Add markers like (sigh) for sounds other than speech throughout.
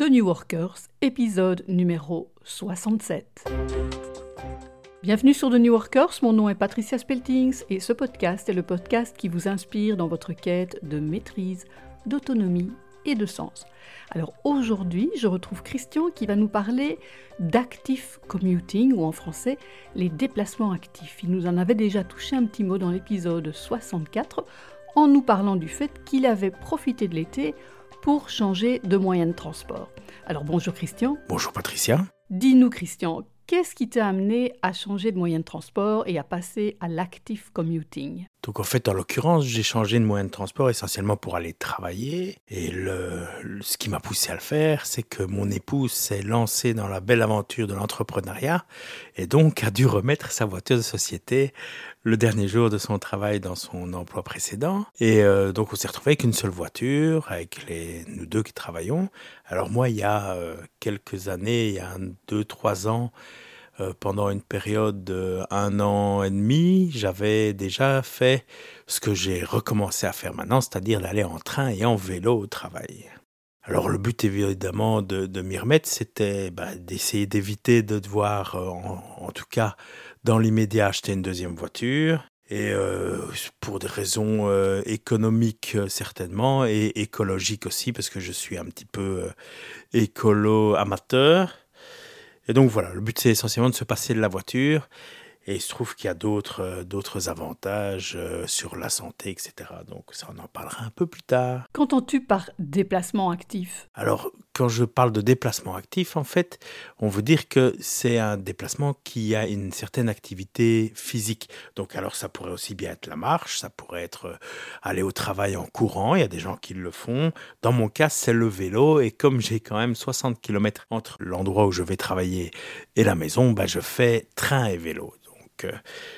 de New Workers, épisode numéro 67. Bienvenue sur The New Workers, mon nom est Patricia Speltings et ce podcast est le podcast qui vous inspire dans votre quête de maîtrise, d'autonomie et de sens. Alors aujourd'hui, je retrouve Christian qui va nous parler d'active commuting ou en français les déplacements actifs. Il nous en avait déjà touché un petit mot dans l'épisode 64 en nous parlant du fait qu'il avait profité de l'été pour changer de moyen de transport. Alors bonjour Christian. Bonjour Patricia. Dis-nous Christian, qu'est-ce qui t'a amené à changer de moyen de transport et à passer à l'active commuting? Donc en fait, en l'occurrence, j'ai changé de moyen de transport essentiellement pour aller travailler. Et le, ce qui m'a poussé à le faire, c'est que mon épouse s'est lancée dans la belle aventure de l'entrepreneuriat et donc a dû remettre sa voiture de société le dernier jour de son travail dans son emploi précédent. Et euh, donc on s'est retrouvé avec une seule voiture, avec les, nous deux qui travaillons. Alors moi, il y a euh, quelques années, il y a deux, trois ans, euh, pendant une période de un an et demi, j'avais déjà fait ce que j'ai recommencé à faire maintenant, c'est-à-dire d'aller en train et en vélo au travail. Alors le but évidemment de, de m'y remettre, c'était bah, d'essayer d'éviter de devoir, euh, en, tout cas dans l'immédiat, acheter une deuxième voiture. Et euh, pour des raisons économiques certainement et écologiques aussi, parce que je suis un petit peu écolo amateur. Et donc voilà, le but c'est essentiellement de se passer de la voiture. Et il se trouve qu'il y a d'autres, euh, d'autres avantages euh, sur la santé, etc. Donc ça, on en parlera un peu plus tard. Qu'entends-tu par déplacement actif? Alors, quand je parle de déplacement actif, en fait, on veut dire que c'est un déplacement qui a une certaine activité physique. Donc, alors, ça pourrait aussi bien être la marche, ça pourrait être euh, aller au travail en courant. Il y a des gens qui le font. Dans mon cas, c'est le vélo. Et comme j'ai quand même 60 km entre l'endroit où je vais travailler et la maison, bah, je fais train et vélo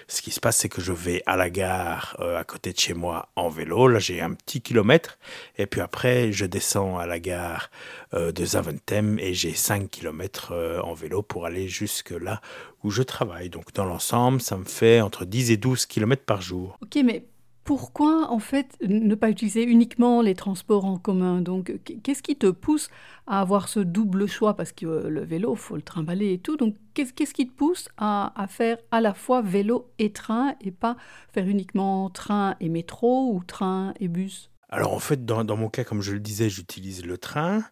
ce qui se passe, c'est que je vais à la gare euh, à côté de chez moi en vélo. Là, j'ai un petit kilomètre. Et puis après, je descends à la gare euh, de Zaventem et j'ai 5 kilomètres euh, en vélo pour aller jusque là où je travaille. Donc, dans l'ensemble, ça me fait entre 10 et 12 kilomètres par jour. Ok, mais pourquoi en fait ne pas utiliser uniquement les transports en commun? Donc qu'est-ce qui te pousse à avoir ce double choix? Parce que euh, le vélo, faut le trimballer et tout. Donc qu'est-ce qui te pousse à, faire à la fois vélo et train et pas faire uniquement train et métro ou train et bus? Alors en fait, dans, dans mon cas, comme je le disais, j'utilise le train.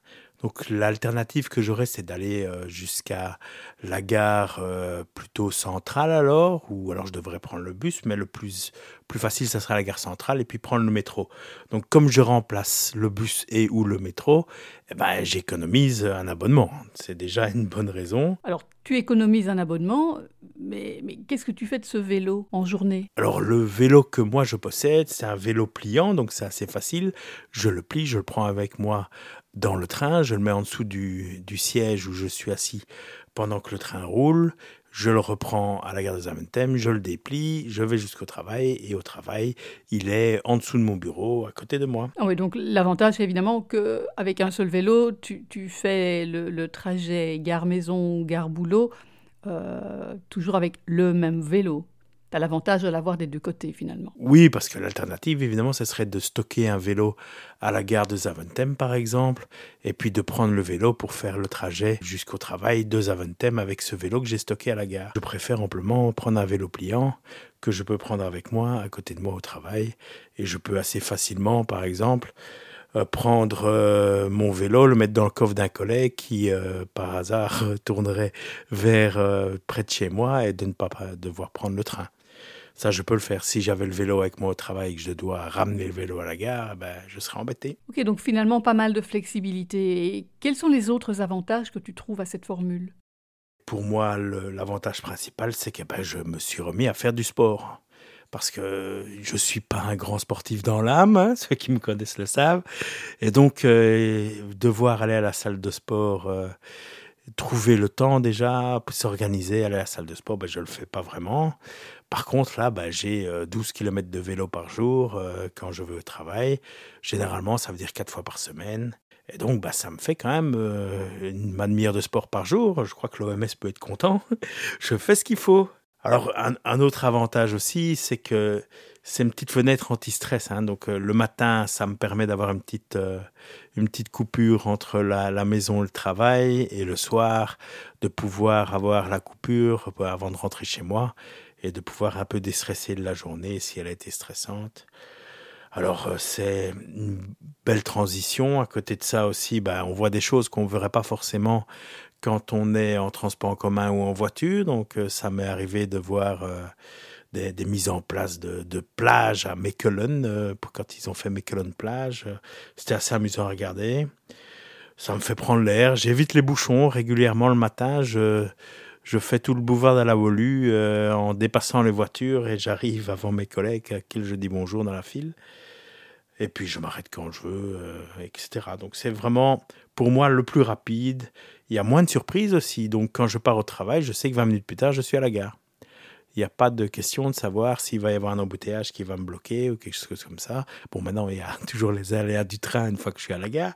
Donc l'alternative que j'aurais, c'est d'aller euh, jusqu'à la gare euh, plutôt centrale alors, ou alors je devrais prendre le bus, mais le plus, plus facile, ça sera la gare centrale, et puis prendre le métro. Donc comme je remplace le bus et ou le métro, eh ben, j'économise un abonnement. C'est déjà une bonne raison. Alors tu économises un abonnement, mais, mais qu'est-ce que tu fais de ce vélo en journée? Alors le vélo que moi je possède, c'est un vélo pliant, donc c'est assez facile. Je le plie, je le prends avec moi dans le train, je le mets en dessous du, siège où je suis assis pendant que le train roule, je le reprends à la gare de Zaventem, je le déplie, je vais jusqu'au travail et au travail, il est en dessous de mon bureau, à côté de moi. Ah oui, donc l'avantage c'est évidemment qu'avec un seul vélo, tu, fais le, trajet gare-maison, gare-boulot, euh, toujours avec le même vélo tu as l'avantage de l'avoir des deux côtés finalement. Oui, parce que l'alternative, évidemment, ce serait de stocker un vélo à la gare de Zaventem, par exemple, et puis de prendre le vélo pour faire le trajet jusqu'au travail de Zaventem avec ce vélo que j'ai stocké à la gare. Je préfère amplement prendre un vélo pliant que je peux prendre avec moi à côté de moi au travail, et je peux assez facilement, par exemple, euh, prendre euh, mon vélo, le mettre dans le coffre d'un collègue qui, euh, par hasard, (laughs) tournerait vers près de chez moi et de ne pas devoir prendre le train. Ça, je peux le faire. Si j'avais le vélo avec moi au travail et que je dois ramener le vélo à la gare, ben, je serais embêté. Ok, donc finalement, pas mal de flexibilité. quels sont les autres avantages que tu trouves à cette formule? Pour moi, l'avantage principal, c'est que ben, je me suis remis à faire du sport. Parce que je ne suis pas un grand sportif dans l'âme, hein, (laughs) ceux qui me connaissent le savent. Et donc, euh, devoir aller à la salle de sport, euh, trouver le temps déjà, s'organiser, aller à la salle de sport, ben, je ne le fais pas vraiment. Par contre, là, bah, j'ai 12 euh, km de vélo par jour euh, quand je vais au travail. Généralement, ça veut dire 4 fois par semaine. Et donc, bah, ça me fait quand même euh, une demi-heure de sport par jour. Je crois que l'OMS peut être content. (laughs) je fais ce qu'il faut. Alors, un, autre avantage aussi, c'est que c'est une petite fenêtre anti-stress. Hein. donc, le matin, ça me permet d'avoir une petite, une petite coupure entre la, la, maison et le travail, et le soir, de pouvoir avoir la coupure avant de rentrer chez moi, et de pouvoir un peu déstresser de la journée si elle a été stressante. Alors euh, c'est une belle transition. À côté de ça aussi, ben, on voit des choses qu'on ne verrait pas forcément quand on est en transport en commun ou en voiture. Donc euh, ça m'est arrivé de voir euh, des, mises en place de, plages à Mechelen, quand ils ont fait Mechelen plage. C'était assez amusant à regarder. Ça me fait prendre l'air. J'évite les bouchons régulièrement le matin. Je fais tout le boulevard de la Volue en dépassant les voitures et j'arrive avant mes collègues à qui je dis bonjour dans la file et puis je m'arrête quand je veux, euh, etc. Donc c'est vraiment pour moi le plus rapide. Il y a moins de surprises aussi. Donc quand je pars au travail, je sais que 20 minutes plus tard, je suis à la gare. Il n'y a pas de question de savoir s'il va y avoir un embouteillage qui va me bloquer ou quelque chose comme ça. Bon, maintenant, il y a (laughs) toujours les aléas du train une fois que je suis à la gare.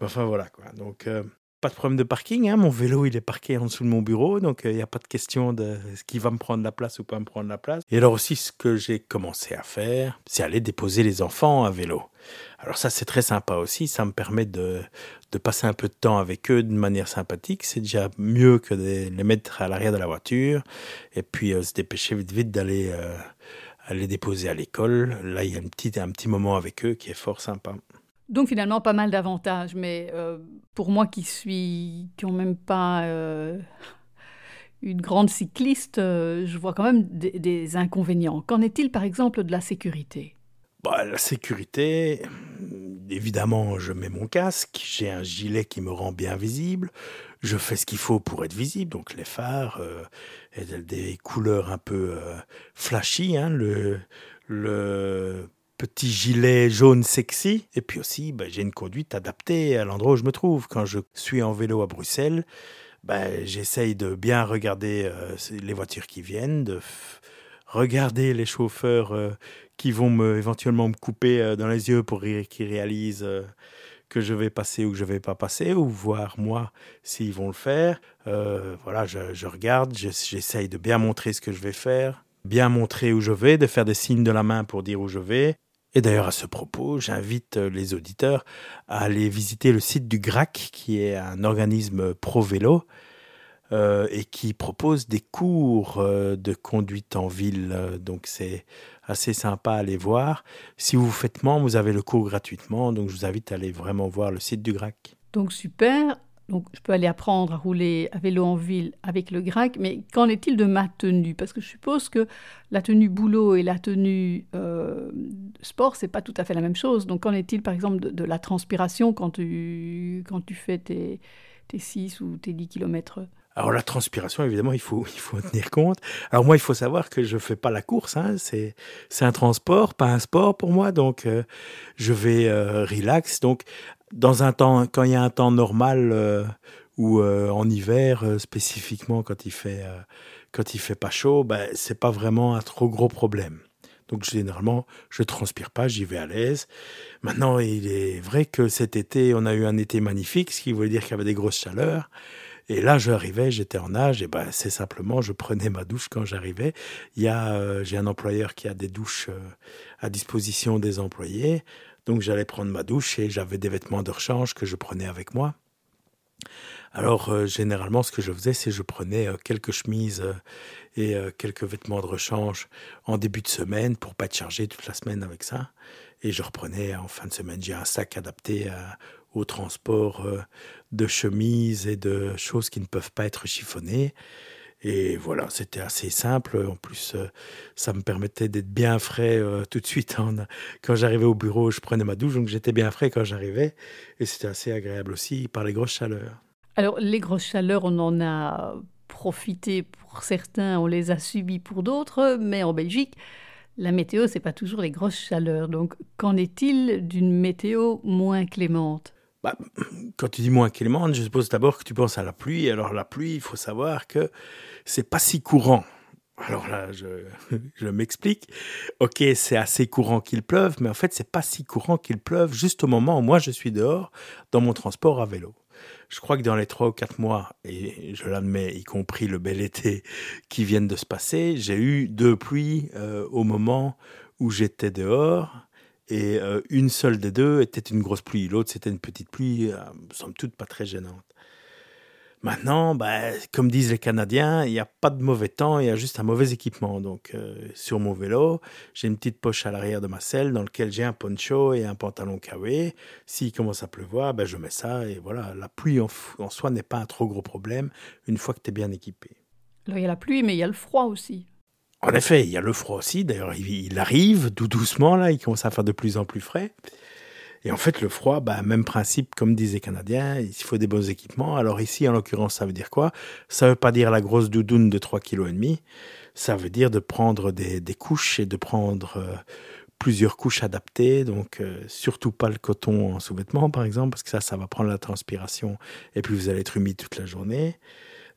Mais enfin, voilà quoi. Donc, euh, pas de problème de parking. Hein. Mon vélo, il est parqué en dessous de mon bureau, donc il euh, n'y a pas de question de ce qui va me prendre la place ou pas me prendre la place. Et alors aussi, ce que j'ai commencé à faire, c'est aller déposer les enfants à vélo. Alors ça, c'est très sympa aussi. Ça me permet de, passer un peu de temps avec eux de manière sympathique. C'est déjà mieux que de les mettre à l'arrière de la voiture et puis euh, se dépêcher vite vite d'aller euh, les déposer à l'école. Là, il y a une petite, un petit moment avec eux qui est fort sympa. Donc finalement, pas mal d'avantages, mais euh, pour moi qui suis quand même pas euh, une grande cycliste, euh, je vois quand même des, inconvénients. Qu'en est-il par exemple de la sécurité? Bah, La sécurité, évidemment, je mets mon casque, j'ai un gilet qui me rend bien visible, je fais ce qu'il faut pour être visible, donc les phares, et des couleurs un peu flashy, hein, le, le petit gilet jaune sexy. Et puis aussi, ben, j'ai une conduite adaptée à l'endroit où je me trouve. Quand je suis en vélo à Bruxelles, ben, j'essaye de bien regarder euh, les voitures qui viennent, de regarder les chauffeurs euh, qui vont me, éventuellement me couper euh, dans les yeux pour qu'ils réalisent que je vais passer ou que je vais pas passer, ou voir moi s'ils vont le faire. voilà, je, je regarde, j'essaye de bien montrer ce que je vais faire, bien montrer où je vais, de faire des signes de la main pour dire où je vais. Et d'ailleurs, à ce propos, j'invite euh, les auditeurs à aller visiter le site du GRAC, qui est un organisme pro-vélo euh, et qui propose des cours euh, de conduite en ville. Donc, c'est assez sympa à aller voir. Si vous faites membre, vous avez le cours gratuitement. Donc, je vous invite à aller vraiment voir le site du GRAC. Donc, super. Donc, je peux aller apprendre à rouler à vélo en ville avec le GRAC, mais qu'en est-il de ma tenue? Parce que je suppose que la tenue boulot et la tenue euh, sport, c'est pas tout à fait la même chose. Donc, qu'en est-il, par exemple, de, la transpiration quand tu, quand tu fais tes, tes 6 ou tes 10 kilomètres? Alors la transpiration, évidemment, il faut, il faut en tenir compte. Alors moi, il faut savoir que je fais pas la course. Hein. C'est, c'est un transport, pas un sport pour moi. Donc euh, je vais euh, relax. Donc dans un temps, quand il y a un temps normal euh, ou euh, en hiver euh, spécifiquement quand il fait quand il fait pas chaud, ben c'est pas vraiment un trop gros problème. Donc généralement, je transpire pas, j'y vais à l'aise. Maintenant, il est vrai que cet été, on a eu un été magnifique, ce qui voulait dire qu'il y avait des grosses chaleurs. Et là, j'arrivais, j'étais en âge, et ben c'est simplement, je prenais ma douche quand j'arrivais. Il y a, j'ai un employeur qui a des douches à disposition des employés. Donc j'allais prendre ma douche et j'avais des vêtements de rechange que je prenais avec moi. Alors euh, généralement ce que je faisais c'est je prenais euh, quelques chemises euh, et quelques vêtements de rechange en début de semaine pour pas être chargé toute la semaine avec ça et je reprenais en fin de semaine j'ai un sac adapté au transport de chemises et de choses qui ne peuvent pas être chiffonnées et voilà, c'était assez simple. En plus, euh, ça me permettait d'être bien frais euh, tout de suite. Quand j'arrivais au bureau, je prenais ma douche, donc j'étais bien frais quand j'arrivais. Et c'était assez agréable aussi par les grosses chaleurs. Alors, les grosses chaleurs, on en a profité pour certains, on les a subies pour d'autres, mais en Belgique, la météo, c'est pas toujours les grosses chaleurs. Donc, qu'en est-il d'une météo moins clémente? Bah, quand tu dis moins clémente, je suppose d'abord que tu penses à la pluie. Alors la pluie, il faut savoir que c'est pas si courant. Alors là, je, (laughs) je m'explique. Ok, c'est assez courant qu'il pleuve, mais en fait, c'est pas si courant qu'il pleuve juste au moment où moi je suis dehors dans mon transport à vélo. Je crois que dans les trois ou quatre mois, et je l'admets, y compris le bel été qui vient de se passer, j'ai eu deux pluies euh, au moment où j'étais dehors. Et euh, une seule des deux était une grosse pluie. L'autre, c'était une petite pluie, somme toute pas très gênante. Maintenant, bah, comme disent les Canadiens, il n'y a pas de mauvais temps, il y a juste un mauvais équipement. Donc, euh, sur mon vélo, j'ai une petite poche à l'arrière de ma selle dans laquelle j'ai un poncho et un pantalon kawé. S'il commence à pleuvoir, ben, je mets ça et voilà. La pluie en, soi n'est pas un trop gros problème une fois que tu es bien équipé. Alors, il y a la pluie, mais il y a le froid aussi. En effet, il y a le froid aussi. D'ailleurs, il, arrive doucement, là, il commence à faire de plus en plus frais. Et en fait, le froid, bah, même principe, comme disent les Canadiens, il faut des bons équipements. Alors ici, en l'occurrence, ça veut dire quoi? Ça veut pas dire la grosse doudoune de 3,5 kg. Ça veut dire de prendre des, couches et de prendre euh, plusieurs couches adaptées. Donc, euh, surtout pas le coton en sous-vêtements, par exemple, parce que ça, ça va prendre la transpiration et puis vous allez être humide toute la journée.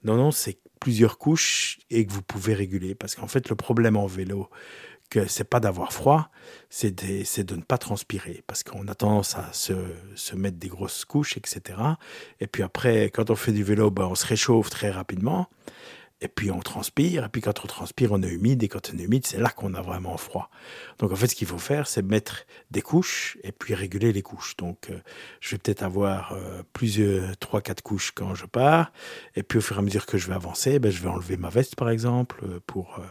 Non, non, c'est plusieurs couches et que vous pouvez réguler. Parce qu'en fait, le problème en vélo, que c'est pas d'avoir froid, c'est de, de, ne pas transpirer, parce qu'on a tendance à se, se, mettre des grosses couches, etc. Et puis après, quand on fait du vélo, ben, on se réchauffe très rapidement et puis on transpire, et puis quand on transpire, on est humide, et quand on est humide, c'est là qu'on a vraiment froid. Donc en fait, ce qu'il faut faire, c'est mettre des couches, et puis réguler les couches. Donc euh, je vais peut-être avoir euh, plusieurs, trois, quatre couches quand je pars, et puis au fur et à mesure que je vais avancer, ben, je vais enlever ma veste, par exemple, euh, pour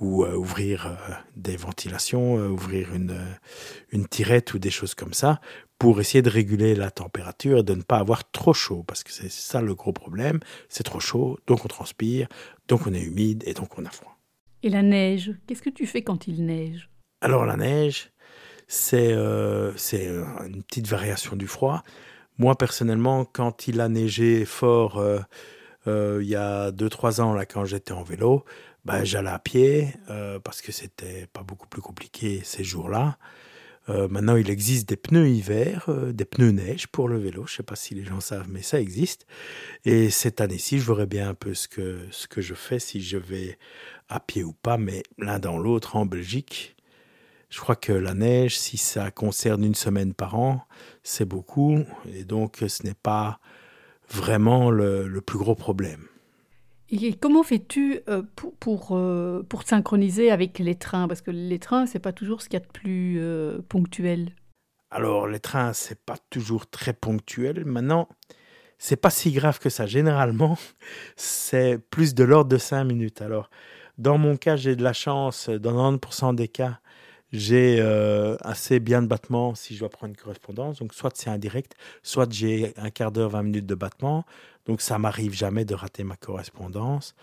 ou ouvrir des ventilations, ouvrir une, une tirette ou des choses comme ça, pour essayer de réguler la température et de ne pas avoir trop chaud, parce que c'est ça le gros problème, c'est trop chaud, donc on transpire, donc on est humide et donc on a froid. Et la neige, qu'est-ce que tu fais quand il neige? Alors la neige, c'est euh, euh, une petite variation du froid. Moi personnellement, quand il a neigé fort euh, il y a 2-3 ans, là, quand j'étais en vélo, ben, j'allais à pied, parce que c'était pas beaucoup plus compliqué ces jours-là. Euh, maintenant, il existe des pneus hiver, euh, des pneus neige pour le vélo. Je ne sais pas si les gens savent, mais ça existe. Et cette année-ci, je verrai bien un peu ce que, ce que je fais, si je vais à pied ou pas. Mais l'un dans l'autre, en Belgique, je crois que la neige, si ça concerne une semaine par an, c'est beaucoup. Et donc, ce n'est pas vraiment le plus gros problème. Et comment fais-tu euh, euh, pour, synchroniser avec les trains? Parce que les trains, c'est pas toujours ce qu'il y a de plus euh, ponctuel. Alors, les trains, c'est pas toujours très ponctuel. Maintenant, c'est pas si grave que ça. Généralement, (laughs) c'est plus de l'ordre de 5 minutes. Alors, dans mon cas, j'ai de la chance. Dans 90% des cas, j'ai assez bien de battement si je dois prendre une correspondance. Donc, soit c'est indirect, soit j'ai un quart d'heure, 20 minutes de battement. Donc ça m'arrive jamais de rater ma correspondance.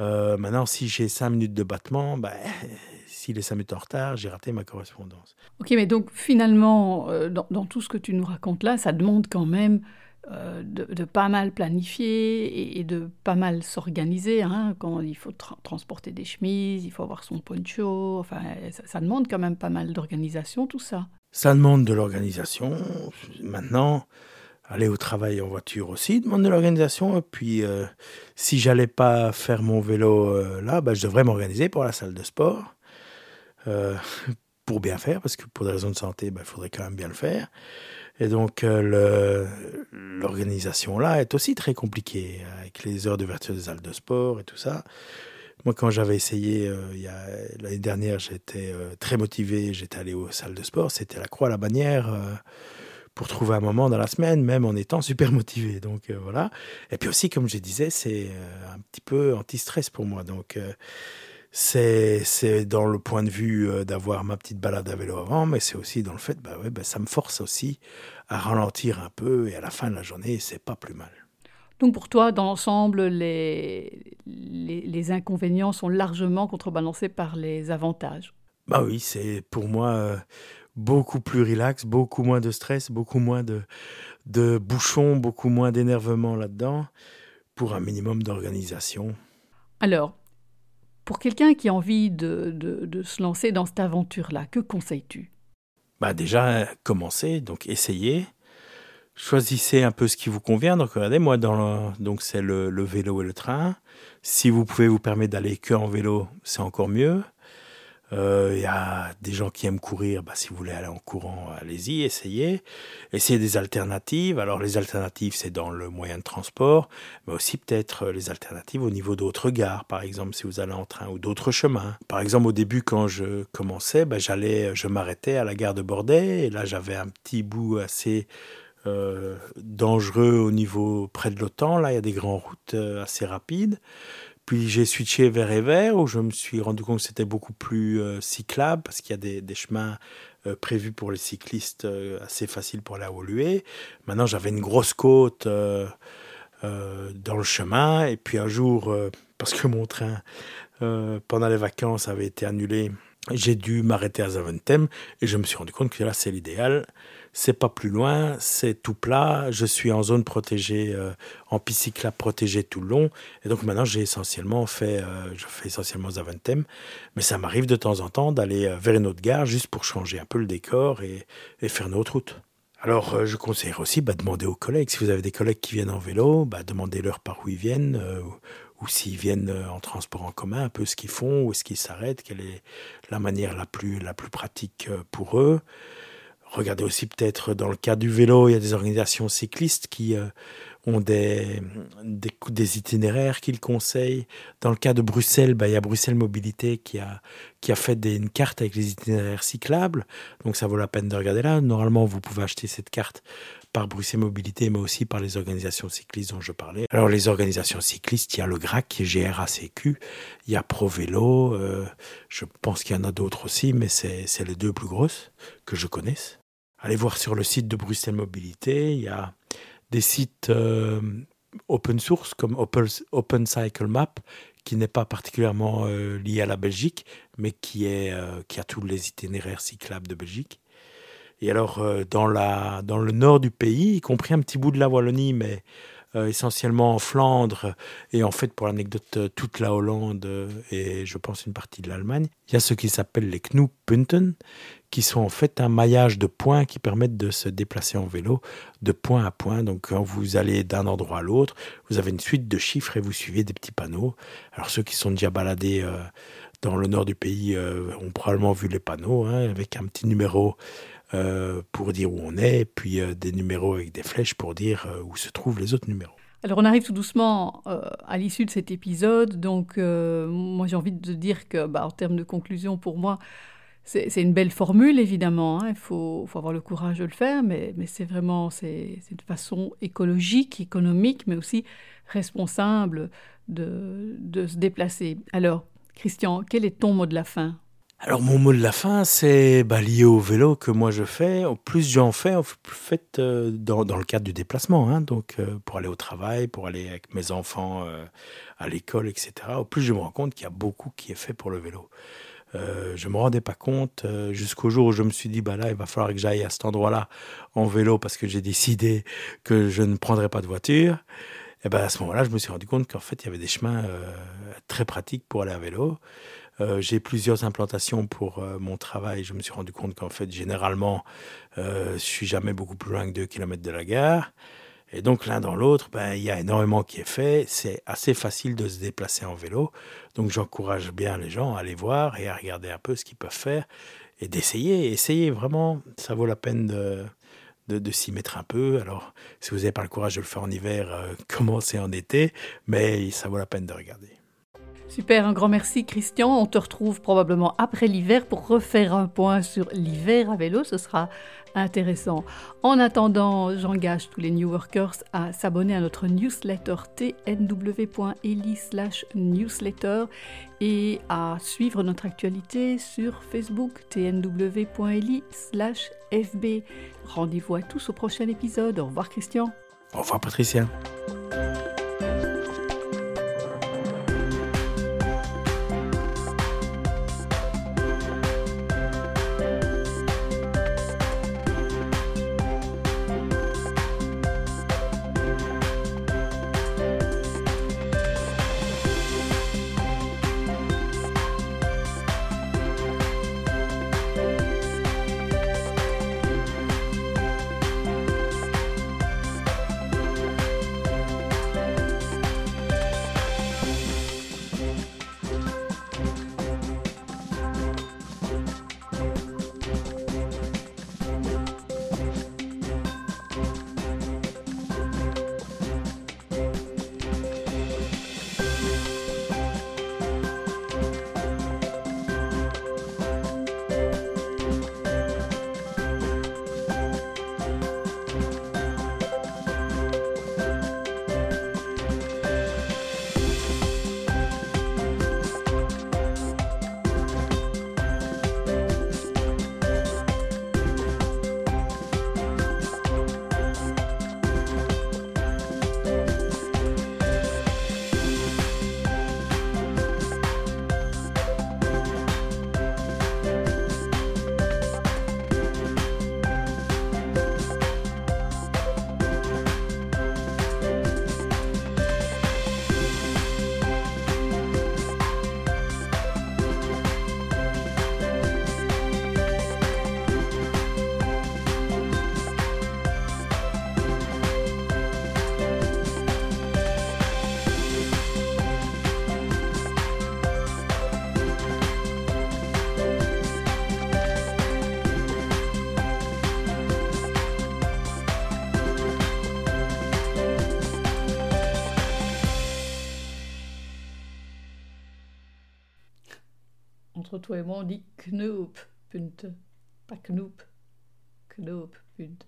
Euh, maintenant, si j'ai cinq minutes de battement, ben, (laughs) s'il est cinq minutes en retard, j'ai raté ma correspondance. Ok, mais donc finalement, euh, dans, tout ce que tu nous racontes là, ça demande quand même euh, de, pas mal planifier et, de pas mal s'organiser. Hein, quand il faut transporter des chemises, il faut avoir son poncho, enfin, ça, demande quand même pas mal d'organisation, tout ça. Ça demande de l'organisation. Maintenant, aller au travail en voiture aussi demande de l'organisation. Et puis, euh, si j'allais pas faire mon vélo euh, là, bah, je devrais m'organiser pour la salle de sport. Euh, (laughs) pour bien faire, parce que pour des raisons de santé, bah, il faudrait quand même bien le faire. Et donc, l'organisation là est aussi très compliquée, avec les heures d'ouverture des salles de sport et tout ça. Moi, quand j'avais essayé l'année dernière, j'étais très motivé, j'étais allé aux salles de sport, c'était la croix, la bannière pour trouver un moment dans la semaine, même en étant super motivé. Donc euh, voilà. Et puis aussi, comme je disais, c'est euh, un petit peu anti-stress pour moi. Donc euh, c'est c'est dans le point de vue d'avoir ma petite balade à vélo avant, mais c'est aussi dans le fait, bah ouais, bah, ça me force aussi à ralentir un peu et à la fin de la journée, c'est pas plus mal. Donc pour toi, dans l'ensemble, les, les, les, inconvénients sont largement contrebalancés par les avantages. Bah oui, c'est pour moi beaucoup plus relax, beaucoup moins de stress, beaucoup moins de, de bouchons, beaucoup moins d'énervement là-dedans, pour un minimum d'organisation. Alors, pour quelqu'un qui a envie de, se lancer dans cette aventure-là, que conseilles-tu? Bah Déjà, commencez, donc essayez. Choisissez un peu ce qui vous convient. Donc, regardez, moi, dans donc c'est le, le, vélo et le train. Si vous pouvez vous permettre d'aller que en vélo, c'est encore mieux. Il y a des gens qui aiment courir, bah, si vous voulez aller en courant, allez-y, essayez. Essayez des alternatives. Alors les alternatives, c'est dans le moyen de transport, mais aussi peut-être les alternatives au niveau d'autres gares, par exemple si vous allez en train ou d'autres chemins. Par exemple, au début, quand je commençais, bah, j'allais, je m'arrêtais à la gare de Bordet, et là j'avais un petit bout assez euh, dangereux au niveau près de l'OTAN. Là, il y a des grandes routes euh, assez rapides. Puis j'ai switché vers Evert où je me suis rendu compte que c'était beaucoup plus euh, cyclable parce qu'il y a des, chemins prévus pour les cyclistes assez faciles pour à Woluwe. Maintenant, j'avais une grosse côte dans le chemin. Et puis un jour, parce que mon train pendant les vacances avait été annulé, j'ai dû m'arrêter à Zaventem et je me suis rendu compte que là, c'est l'idéal. C'est pas plus loin, c'est tout plat, je suis en zone protégée, euh, en piste protégée tout le long, et donc maintenant j'ai essentiellement fait, euh, je fais essentiellement Zaventem, mais ça m'arrive de temps en temps d'aller euh, vers une autre gare juste pour changer un peu le décor et, faire une autre route. Alors je conseillerais aussi bah, demander aux collègues, si vous avez des collègues qui viennent en vélo, bah, demandez-leur par où ils viennent, ou s'ils viennent en transport en commun, un peu ce qu'ils font, où est-ce qu'ils s'arrêtent, quelle est la manière la plus, la plus pratique pour eux. Regardez aussi peut-être dans le cas du vélo, il y a des organisations cyclistes qui euh, ont des, des, itinéraires qu'ils conseillent. Dans le cas de Bruxelles, bah, il y a Bruxelles Mobilité qui a, qui a fait une carte avec les itinéraires cyclables. Donc ça vaut la peine de regarder là. Normalement, vous pouvez acheter cette carte par Bruxelles Mobilité, mais aussi par les organisations cyclistes dont je parlais. Alors les organisations cyclistes, il y a le GRAC qui est GRACQ, il y a Pro Vélo, euh, je pense qu'il y en a d'autres aussi, mais c'est les deux plus grosses que je connaisse. Allez voir sur le site de Bruxelles Mobilité, il y a des sites euh, open source comme Open, Cycle Map, qui n'est pas particulièrement euh, lié à la Belgique, mais qui, est, euh, qui a tous les itinéraires cyclables de Belgique. Et alors, dans, la, dans le nord du pays, y compris un petit bout de la Wallonie, mais essentiellement en Flandre, et en fait, pour l'anecdote, toute la Hollande et je pense une partie de l'Allemagne, il y a ce qui s'appelle les Knooppunten, qui sont en fait un maillage de points qui permettent de se déplacer en vélo de point à point. Donc quand vous allez d'un endroit à l'autre, vous avez une suite de chiffres et vous suivez des petits panneaux. Alors ceux qui sont déjà baladés euh, dans le nord du pays euh, ont probablement vu les panneaux hein, avec un petit numéro euh, pour dire où on est, puis des numéros avec des flèches pour dire où se trouvent les autres numéros. Alors on arrive tout doucement à l'issue de cet épisode, donc moi j'ai envie de dire que bah, en termes de conclusion pour moi, c'est une belle formule, évidemment. Hein. Il faut, avoir le courage de le faire, mais, c'est vraiment c'est une façon écologique, économique, mais aussi responsable de, se déplacer. Alors, Christian, quel est ton mot de la fin? Alors mon mot de la fin, c'est bah, lié au vélo que moi je fais. Au plus j'en fais, plus fait euh, dans, le cadre du déplacement, hein. donc euh, pour aller au travail, pour aller avec mes enfants euh, à l'école, etc. Au plus je me rends compte qu'il y a beaucoup qui est fait pour le vélo. Euh, je me rendais pas compte jusqu'au jour où je me suis dit bah là il va falloir que j'aille à cet endroit-là en vélo parce que j'ai décidé que je ne prendrai pas de voiture. Et ben à ce moment-là, je me suis rendu compte qu'en fait il y avait des chemins très pratiques pour aller à vélo. J'ai plusieurs implantations pour mon travail. Je me suis rendu compte qu'en fait généralement je suis jamais beaucoup plus loin que 2 km de la gare. Et donc l'un dans l'autre, ben, il y a énormément qui est fait. C'est assez facile de se déplacer en vélo. Donc j'encourage bien les gens à aller voir et à regarder un peu ce qu'ils peuvent faire et d'essayer. Essayer vraiment, ça vaut la peine de, de, s'y mettre un peu. Alors si vous n'avez pas le courage de le faire en hiver, euh, (laughs) commencez en été, mais ça vaut la peine de regarder. Super, un grand merci Christian. On te retrouve probablement après l'hiver pour refaire un point sur l'hiver à vélo. Ce sera intéressant. En attendant, j'engage tous les New Workers à s'abonner à notre newsletter tnw.eli newsletter et à suivre notre actualité sur Facebook tnw.eli fb. Rendez-vous à tous au prochain épisode. Au revoir Christian. Au revoir Patricia. Toi et moi, on dit Knoop, punte. Pas Knoop, Knoop, punte.